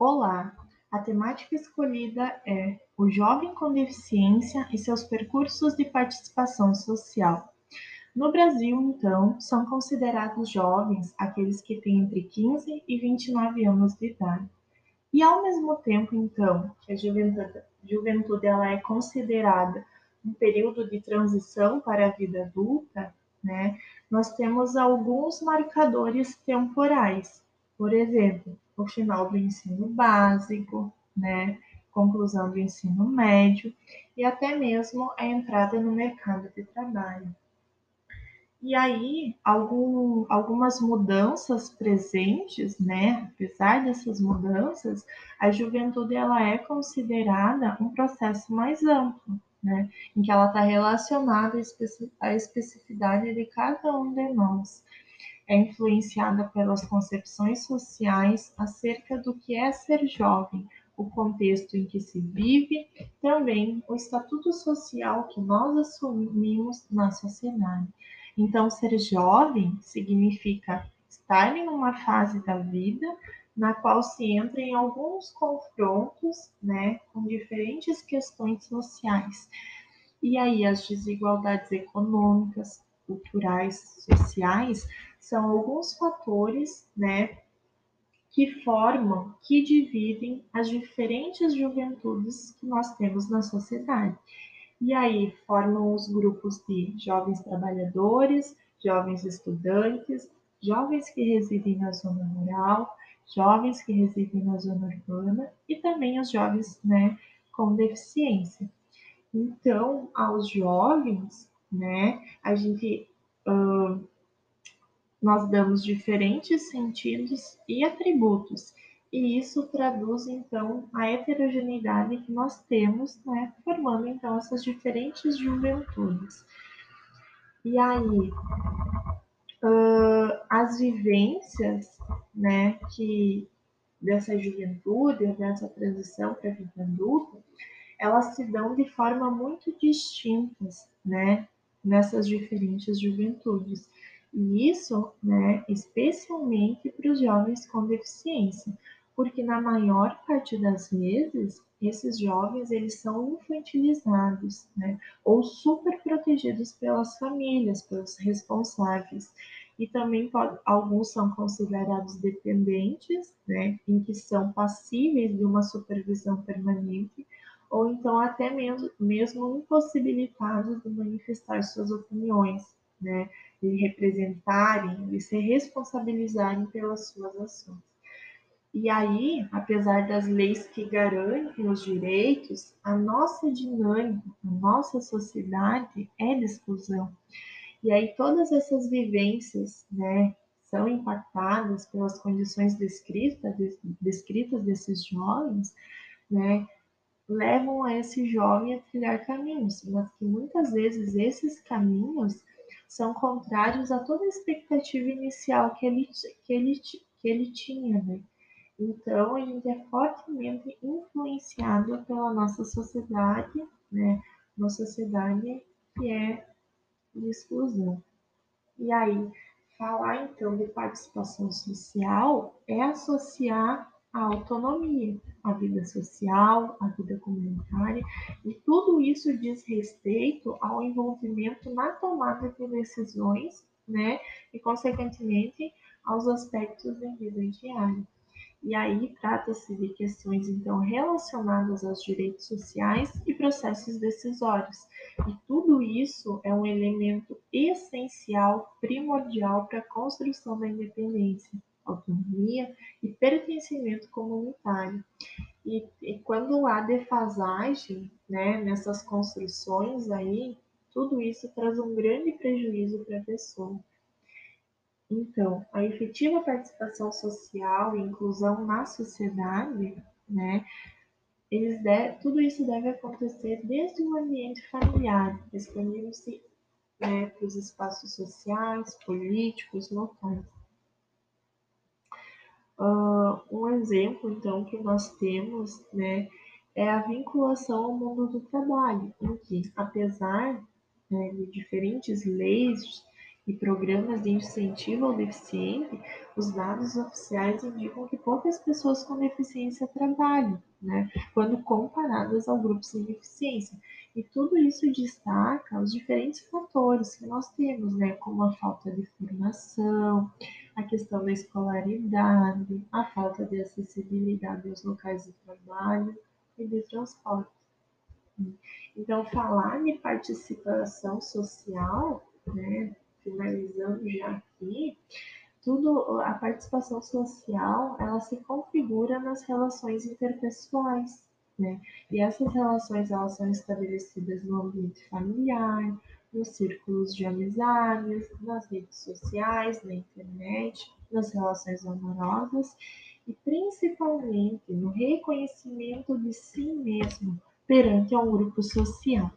Olá! A temática escolhida é o jovem com deficiência e seus percursos de participação social. No Brasil, então, são considerados jovens aqueles que têm entre 15 e 29 anos de idade. E ao mesmo tempo, então, que a juventude, juventude ela é considerada um período de transição para a vida adulta, né, nós temos alguns marcadores temporais. Por exemplo, o final do ensino básico, né, conclusão do ensino médio e até mesmo a entrada no mercado de trabalho. E aí, algum, algumas mudanças presentes, né? Apesar dessas mudanças, a juventude ela é considerada um processo mais amplo, né? Em que ela está relacionada à especificidade de cada um de nós. É influenciada pelas concepções sociais acerca do que é ser jovem, o contexto em que se vive, também o estatuto social que nós assumimos na sociedade. Então, ser jovem significa estar em uma fase da vida na qual se entra em alguns confrontos, né, com diferentes questões sociais. E aí as desigualdades econômicas, culturais, sociais são alguns fatores, né, que formam, que dividem as diferentes juventudes que nós temos na sociedade. E aí formam os grupos de jovens trabalhadores, jovens estudantes, jovens que residem na zona rural, jovens que residem na zona urbana e também os jovens né, com deficiência. Então, aos jovens, né, a gente uh, nós damos diferentes sentidos e atributos. E isso traduz então a heterogeneidade que nós temos, né, formando então essas diferentes juventudes. E aí, uh, as vivências, né, que dessa juventude, dessa transição para a vida adulta, elas se dão de forma muito distintas, né, nessas diferentes juventudes. E isso, né, especialmente para os jovens com deficiência, porque na maior parte das vezes esses jovens eles são infantilizados, né, ou super protegidos pelas famílias, pelos responsáveis. E também pode, alguns são considerados dependentes, né, em que são passíveis de uma supervisão permanente, ou então até mesmo, impossibilitados de manifestar suas opiniões, né, de representarem, de se responsabilizarem pelas suas ações. E aí, apesar das leis que garantem os direitos, a nossa dinâmica, a nossa sociedade é de exclusão. E aí todas essas vivências, né, são impactadas pelas condições descritas, descritas desses jovens, né, levam a esse jovem a trilhar caminhos, mas que muitas vezes esses caminhos são contrários a toda a expectativa inicial que ele, que ele, que ele tinha, né? Então, a gente é fortemente influenciado pela nossa sociedade, né? Uma sociedade que é de exclusão. E aí, falar então de participação social é associar a autonomia, a vida social, a vida comunitária, e tudo isso diz respeito ao envolvimento na tomada de decisões, né? E, consequentemente, aos aspectos da vida diária. E aí trata-se de questões então relacionadas aos direitos sociais e processos decisórios. E tudo isso é um elemento essencial, primordial para a construção da independência, autonomia e pertencimento comunitário. E, e quando há defasagem né, nessas construções aí, tudo isso traz um grande prejuízo para a pessoa. Então, a efetiva participação social e inclusão na sociedade, né, eles deve, tudo isso deve acontecer desde o ambiente familiar, expandindo-se né, para os espaços sociais, políticos, locais. Uh, um exemplo, então, que nós temos, né, é a vinculação ao mundo do trabalho, em que, apesar né, de diferentes leis e programas de incentivo ao deficiente, os dados oficiais indicam que poucas pessoas com deficiência trabalham, né, quando comparadas ao grupo sem deficiência. E tudo isso destaca os diferentes fatores que nós temos, né, como a falta de formação, a questão da escolaridade, a falta de acessibilidade aos locais de trabalho e de transporte. Então, falar de participação social, né, finalizando já aqui, tudo a participação social ela se configura nas relações interpessoais, né? E essas relações elas são estabelecidas no ambiente familiar, nos círculos de amizades, nas redes sociais, na internet, nas relações amorosas e principalmente no reconhecimento de si mesmo perante um grupo social.